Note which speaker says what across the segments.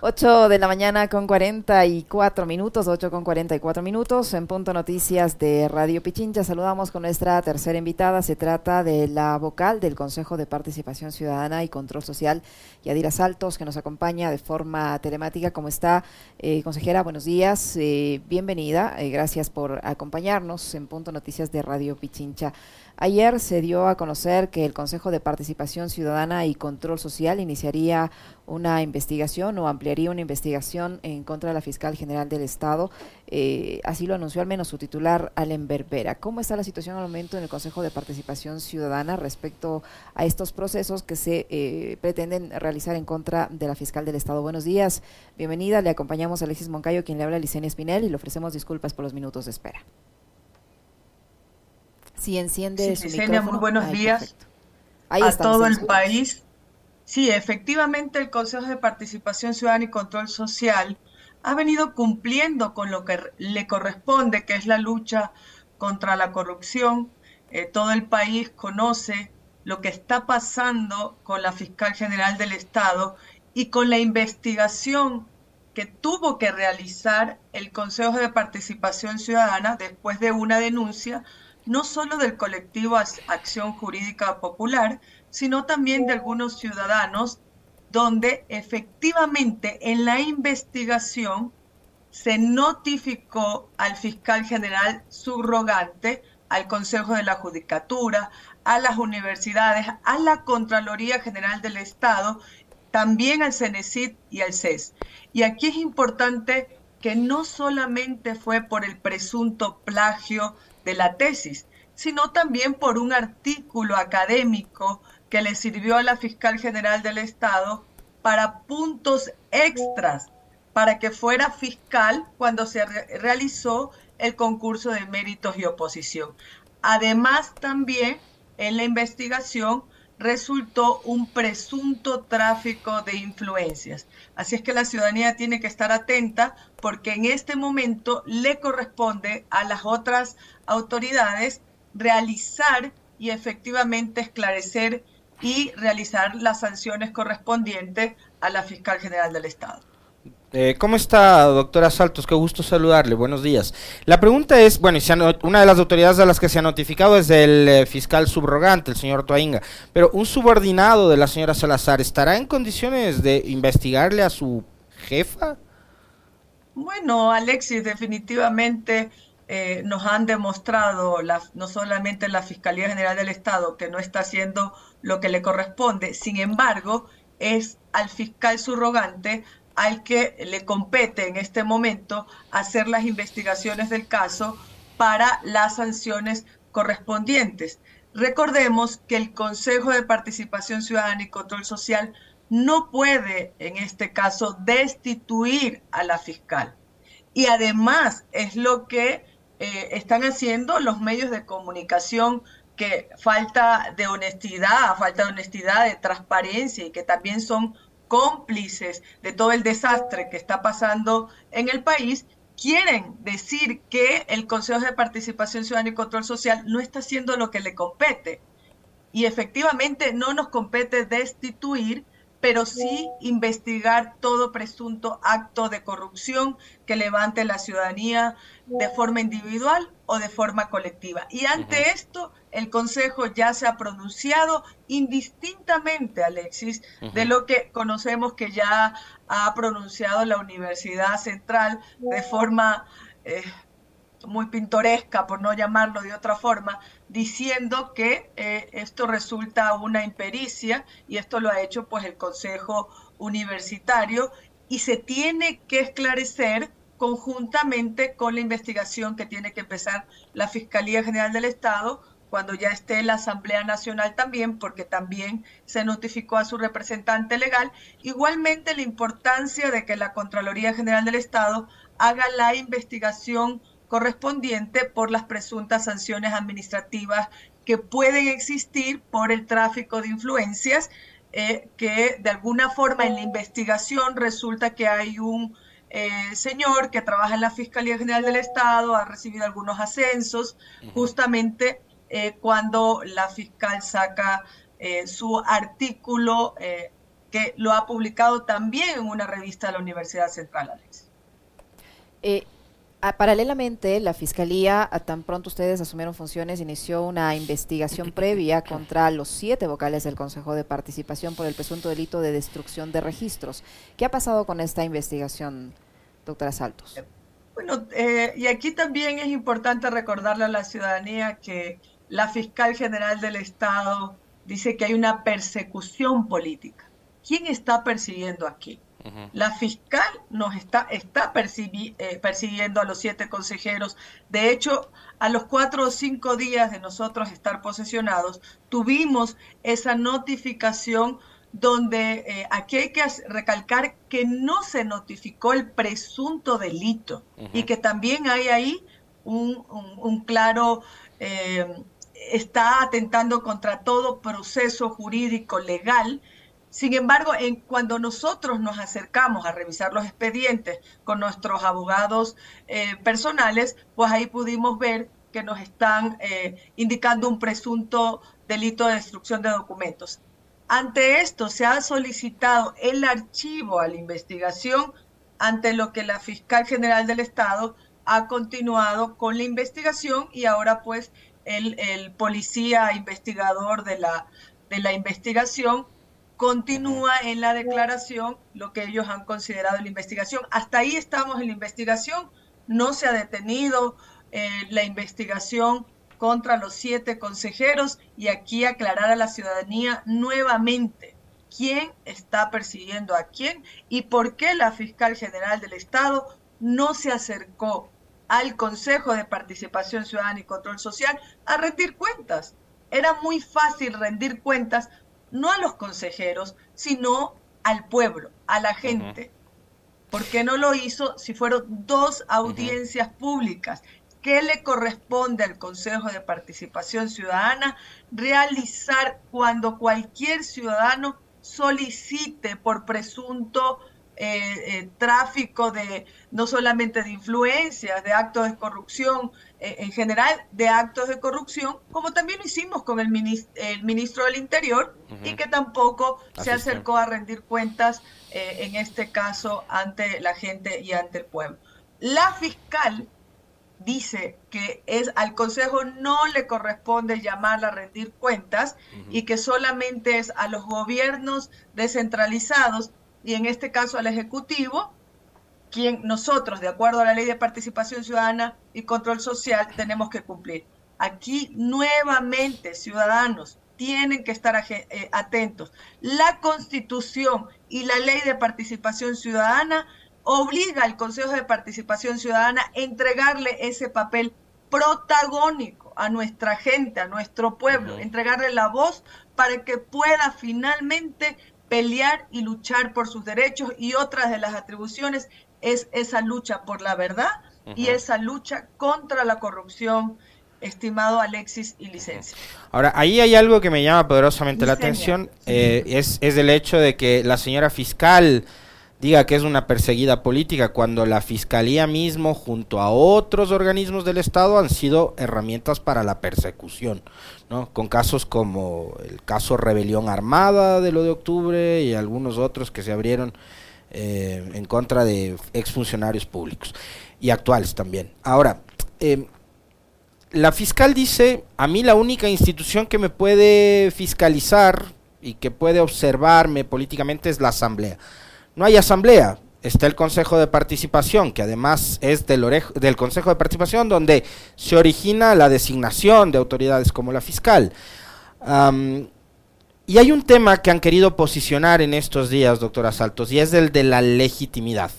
Speaker 1: 8 de la mañana con 44 minutos, 8 con 44 minutos, en Punto Noticias de Radio Pichincha. Saludamos con nuestra tercera invitada. Se trata de la vocal del Consejo de Participación Ciudadana y Control Social, Yadira Saltos, que nos acompaña de forma telemática. ¿Cómo está, eh, consejera? Buenos días, eh, bienvenida. Eh, gracias por acompañarnos en Punto Noticias de Radio Pichincha. Ayer se dio a conocer que el Consejo de Participación Ciudadana y Control Social iniciaría una investigación o ampliaría una investigación en contra de la fiscal general del Estado. Eh, así lo anunció al menos su titular, Allen Berbera. ¿Cómo está la situación al momento en el Consejo de Participación Ciudadana respecto a estos procesos que se eh, pretenden realizar en contra de la fiscal del Estado? Buenos días, bienvenida. Le acompañamos a Alexis Moncayo, quien le habla a Licenia Espinel, y le ofrecemos disculpas por los minutos de espera.
Speaker 2: Si enciende su micrófono. Muy buenos días a todo el país. Sí, efectivamente el Consejo de Participación Ciudadana y Control Social ha venido cumpliendo con lo que le corresponde, que es la lucha contra la corrupción. Eh, todo el país conoce lo que está pasando con la fiscal general del Estado y con la investigación que tuvo que realizar el Consejo de Participación Ciudadana después de una denuncia no solo del colectivo Acción Jurídica Popular, sino también de algunos ciudadanos, donde efectivamente en la investigación se notificó al fiscal general subrogante, al Consejo de la Judicatura, a las universidades, a la Contraloría General del Estado, también al CENESID y al CES. Y aquí es importante que no solamente fue por el presunto plagio de la tesis, sino también por un artículo académico que le sirvió a la fiscal general del Estado para puntos extras para que fuera fiscal cuando se realizó el concurso de méritos y oposición. Además, también en la investigación resultó un presunto tráfico de influencias. Así es que la ciudadanía tiene que estar atenta porque en este momento le corresponde a las otras autoridades realizar y efectivamente esclarecer y realizar las sanciones correspondientes a la fiscal general del Estado.
Speaker 3: Eh, ¿Cómo está, doctora Saltos? Qué gusto saludarle. Buenos días. La pregunta es, bueno, una de las autoridades a las que se ha notificado es el eh, fiscal subrogante, el señor Toainga, pero un subordinado de la señora Salazar, ¿estará en condiciones de investigarle a su jefa?
Speaker 2: Bueno, Alexis, definitivamente eh, nos han demostrado, no solamente la Fiscalía General del Estado, que no está haciendo lo que le corresponde, sin embargo, es al fiscal subrogante al que le compete en este momento hacer las investigaciones del caso para las sanciones correspondientes. Recordemos que el Consejo de Participación Ciudadana y Control Social no puede, en este caso, destituir a la fiscal. Y además es lo que eh, están haciendo los medios de comunicación que falta de honestidad, falta de honestidad, de transparencia y que también son cómplices de todo el desastre que está pasando en el país, quieren decir que el Consejo de Participación Ciudadana y Control Social no está haciendo lo que le compete. Y efectivamente no nos compete destituir, pero sí. investigar todo presunto acto de corrupción que levante la ciudadanía de forma individual o de forma colectiva. Y ante esto, el Consejo ya se ha pronunciado indistintamente, Alexis, de lo que conocemos que ya ha pronunciado la Universidad Central de forma eh, muy pintoresca, por no llamarlo de otra forma, diciendo que eh, esto resulta una impericia y esto lo ha hecho pues el Consejo Universitario y se tiene que esclarecer conjuntamente con la investigación que tiene que empezar la Fiscalía General del Estado cuando ya esté la Asamblea Nacional también, porque también se notificó a su representante legal. Igualmente la importancia de que la Contraloría General del Estado haga la investigación correspondiente por las presuntas sanciones administrativas que pueden existir por el tráfico de influencias, eh, que de alguna forma en la investigación resulta que hay un eh, señor que trabaja en la Fiscalía General del Estado, ha recibido algunos ascensos, justamente eh, cuando la fiscal saca su artículo que lo ha publicado también en una revista de la Universidad Central, Alex.
Speaker 1: Eh, paralelamente, la Fiscalía, tan pronto ustedes asumieron funciones, inició una investigación previa contra los siete vocales del Consejo de Participación por el presunto delito de destrucción de registros. ¿Qué ha pasado con esta investigación, doctora Saltos?
Speaker 2: Bueno, eh, y aquí también es importante recordarle a la ciudadanía que la fiscal general del Estado dice que hay una persecución política. ¿Quién está persiguiendo aquí? La fiscal nos está, está eh, persiguiendo a los siete consejeros. De hecho, a los cuatro o cinco días de nosotros estar posesionados, tuvimos esa notificación donde eh, aquí hay que recalcar que no se notificó el presunto delito y que también hay ahí un, claro, eh, está atentando contra todo proceso jurídico legal sin embargo, en, cuando nosotros nos acercamos a revisar los expedientes con nuestros abogados eh, personales, pues ahí pudimos ver que nos están eh, indicando un presunto delito de destrucción de documentos. Ante esto se ha solicitado el archivo a la investigación, ante lo que la fiscal general del Estado ha continuado con la investigación y ahora pues el, el policía investigador de la, de la investigación continúa en la declaración lo que ellos han considerado la investigación. Hasta ahí estamos en la investigación, no se ha detenido eh, la investigación contra los siete consejeros y aquí aclarar a la ciudadanía nuevamente quién está persiguiendo a quién y por qué la fiscal general del Estado no se acercó al Consejo de Participación Ciudadana y Control Social a rendir cuentas. Era muy fácil rendir cuentas no a los consejeros, sino al pueblo, a la gente. ¿Por qué no lo hizo si fueron dos audiencias públicas? ¿Qué le corresponde al Consejo de Participación Ciudadana realizar cuando cualquier ciudadano solicite por presunto eh, eh, tráfico de no solamente de influencias, de actos de corrupción, eh, en general de actos de corrupción, como también lo hicimos con el, ministro, del Interior y que tampoco se acercó a rendir cuentas, en este caso, ante la gente y ante el pueblo. La fiscal dice que es al Consejo no le corresponde llamar a rendir cuentas y que solamente es a los gobiernos descentralizados y en este caso al Ejecutivo, quien nosotros, de acuerdo a la Ley de Participación Ciudadana y Control Social, tenemos que cumplir. Aquí nuevamente, ciudadanos, tienen que estar eh, atentos. La Constitución y la Ley de Participación Ciudadana obliga al Consejo de Participación Ciudadana a entregarle ese papel protagónico a nuestra gente, a nuestro pueblo, entregarle la voz para que pueda finalmente pelear y luchar por sus derechos y otras de las atribuciones es esa lucha por la verdad y esa lucha contra la corrupción, estimado Alexis y Licencia.
Speaker 3: Ahora, ahí hay algo que me llama poderosamente la atención, eh, es, es el hecho de que la señora fiscal diga que es una perseguida política cuando la fiscalía mismo junto a otros organismos del Estado han sido herramientas para la persecución, ¿no? Con casos como el caso Rebelión Armada de lo de octubre y algunos otros que se abrieron eh, en contra de exfuncionarios públicos y actuales también. Ahora, em, la fiscal dice, a mí la única institución que me puede fiscalizar y que puede observarme políticamente es la Asamblea. No hay asamblea, está el Consejo de Participación, que además es del, Consejo de Participación donde se origina la designación de autoridades como la fiscal. y hay un tema que han querido posicionar en estos días, doctora Saltos, y es el de la legitimidad.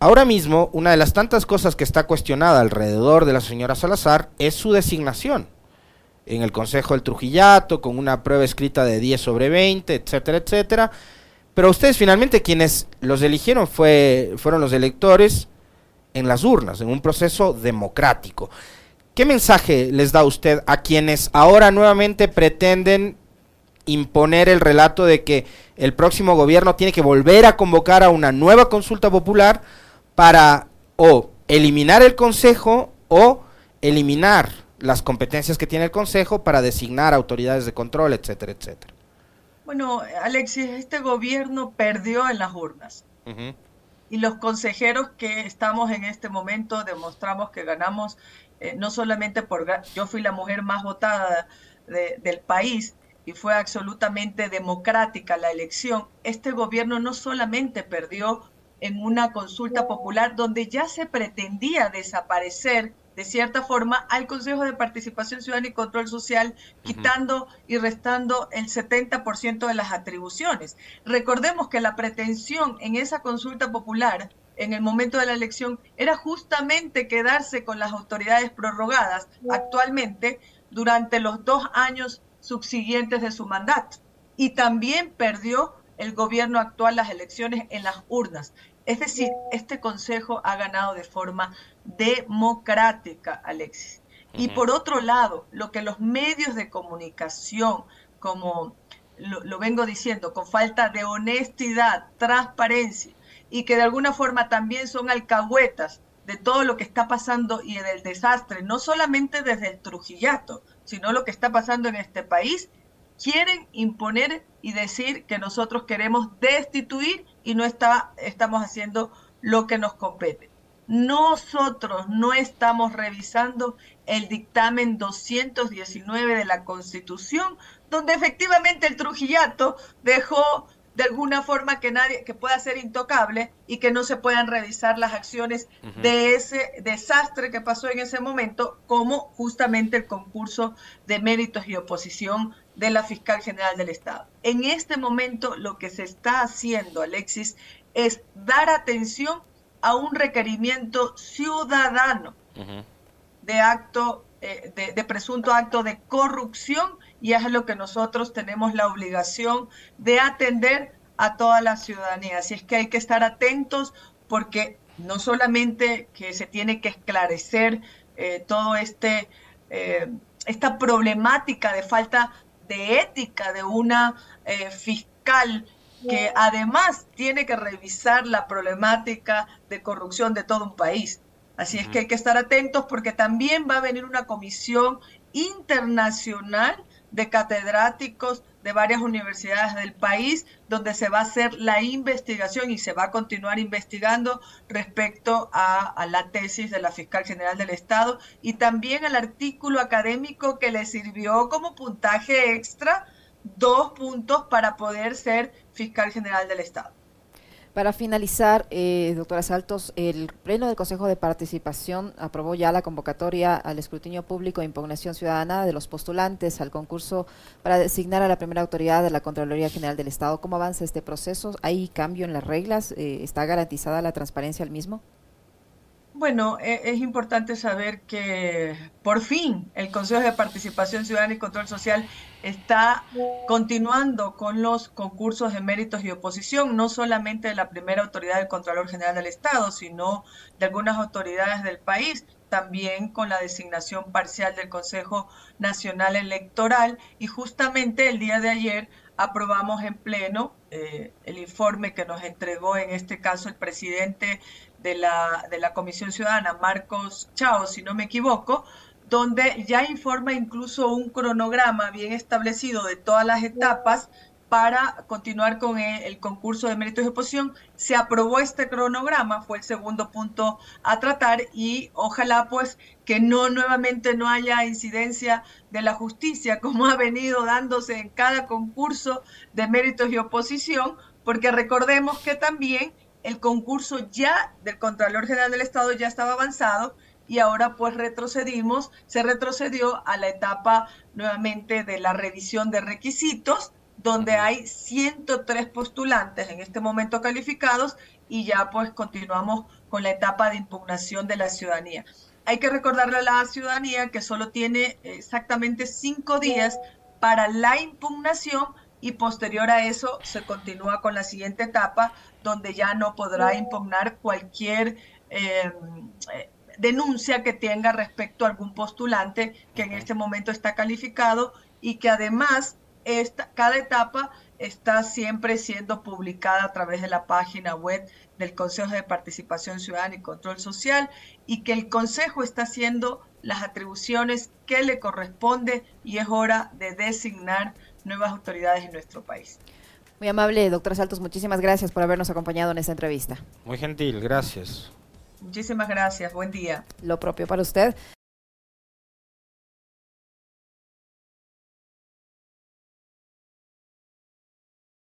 Speaker 3: Ahora mismo, una de las tantas cosas que está cuestionada alrededor de la señora Salazar es su designación en el Consejo del Trujillato, con una prueba escrita de 10 sobre 20, etcétera, etcétera pero ustedes finalmente quienes los eligieron fue, fueron los electores en las urnas, en un proceso democrático. ¿Qué mensaje les da usted a quienes ahora nuevamente pretenden imponer el relato de que el próximo gobierno tiene que volver a convocar a una nueva consulta popular para o eliminar el Consejo o eliminar las competencias que tiene el Consejo para designar autoridades de control, etcétera, etcétera?
Speaker 2: Bueno, Alexis, este gobierno perdió en las urnas. Y los consejeros que estamos en este momento demostramos que ganamos eh, no solamente por... Yo fui la mujer más votada del país y fue absolutamente democrática la elección. Este gobierno no solamente perdió en una consulta popular donde ya se pretendía desaparecer de cierta forma al Consejo de Participación Ciudadana y Control Social, quitando y restando el 70% de las atribuciones. Recordemos que la pretensión en esa consulta popular en el momento de la elección era justamente quedarse con las autoridades prorrogadas actualmente durante los dos años subsiguientes de su mandato. Y también perdió el gobierno actual las elecciones en las urnas. Es decir, este Consejo ha ganado de forma democrática, Alexis. Y por otro lado, lo que los medios de comunicación, como lo, vengo diciendo, con falta de honestidad, transparencia, y que de alguna forma también son alcahuetas de todo lo que está pasando y del desastre, no solamente desde el Trujillato, sino lo que está pasando en este país, quieren imponer y decir que nosotros queremos destituir y no está, estamos haciendo lo que nos compete. Nosotros no estamos revisando el dictamen 219 de la Constitución, donde efectivamente el Trujillato dejó de alguna forma que nadie que pueda ser intocable y que no se puedan revisar las acciones de ese desastre que pasó en ese momento, como justamente el concurso de méritos y oposición de la fiscal general del Estado. En este momento lo que se está haciendo, Alexis, es dar atención a un requerimiento ciudadano de acto, eh, de, presunto acto de corrupción y es lo que nosotros tenemos la obligación de atender a toda la ciudadanía. Así es que hay que estar atentos porque no solamente que se tiene que esclarecer eh, todo este eh, esta problemática de falta de ética de una fiscal que además tiene que revisar la problemática de corrupción de todo un país. Así es que hay que estar atentos porque también va a venir una comisión internacional de catedráticos de varias universidades del país, donde se va a hacer la investigación y se va a continuar investigando respecto a, a, la tesis de la fiscal general del Estado y también al artículo académico que le sirvió como puntaje extra dos puntos para poder ser fiscal general del Estado.
Speaker 1: Para finalizar, eh, doctora Saltos, el Pleno del Consejo de Participación aprobó ya la convocatoria al escrutinio público e impugnación ciudadana de los postulantes al concurso para designar a la primera autoridad de la Contraloría General del Estado. ¿Cómo avanza este proceso? ¿Hay cambio en las reglas? Eh, ¿Está garantizada la transparencia al mismo?
Speaker 2: Bueno, e, es importante saber que por fin el Consejo de Participación Ciudadana y Control Social está continuando con los concursos de méritos y oposición, no solamente de la primera autoridad del Contralor General del Estado, sino de algunas autoridades del país, también con la designación parcial del Consejo Nacional Electoral. Y justamente el día de ayer aprobamos en pleno eh, el informe que nos entregó en este caso el presidente de la, de la Comisión Ciudadana, Marcos Chao, si no me equivoco, donde ya informa incluso un cronograma bien establecido de todas las etapas para continuar con el, concurso de méritos de oposición. Se aprobó este cronograma, fue el segundo punto a tratar y ojalá pues que no nuevamente no haya incidencia de la justicia como ha venido dándose en cada concurso de méritos y oposición, porque recordemos que también el concurso ya del Contralor General del Estado ya estaba avanzado y ahora pues retrocedimos, se retrocedió a la etapa nuevamente de la revisión de requisitos, donde hay 103 postulantes en este momento calificados y ya pues continuamos con la etapa de impugnación de la ciudadanía. Hay que recordarle a la ciudadanía que solo tiene exactamente cinco días para la impugnación y posterior a eso se continúa con la siguiente etapa donde ya no podrá impugnar cualquier eh, denuncia que tenga respecto a algún postulante que en este momento está calificado y que además esta, cada etapa está siempre siendo publicada a través de la página web del Consejo de Participación Ciudadana y Control Social y que el Consejo está haciendo las atribuciones que le corresponde y es hora de designar nuevas autoridades en nuestro país.
Speaker 1: Muy amable, doctora Saltos, muchísimas gracias por habernos acompañado en esta entrevista.
Speaker 3: Muy gentil, gracias.
Speaker 2: Muchísimas gracias, buen día.
Speaker 1: Lo propio para usted.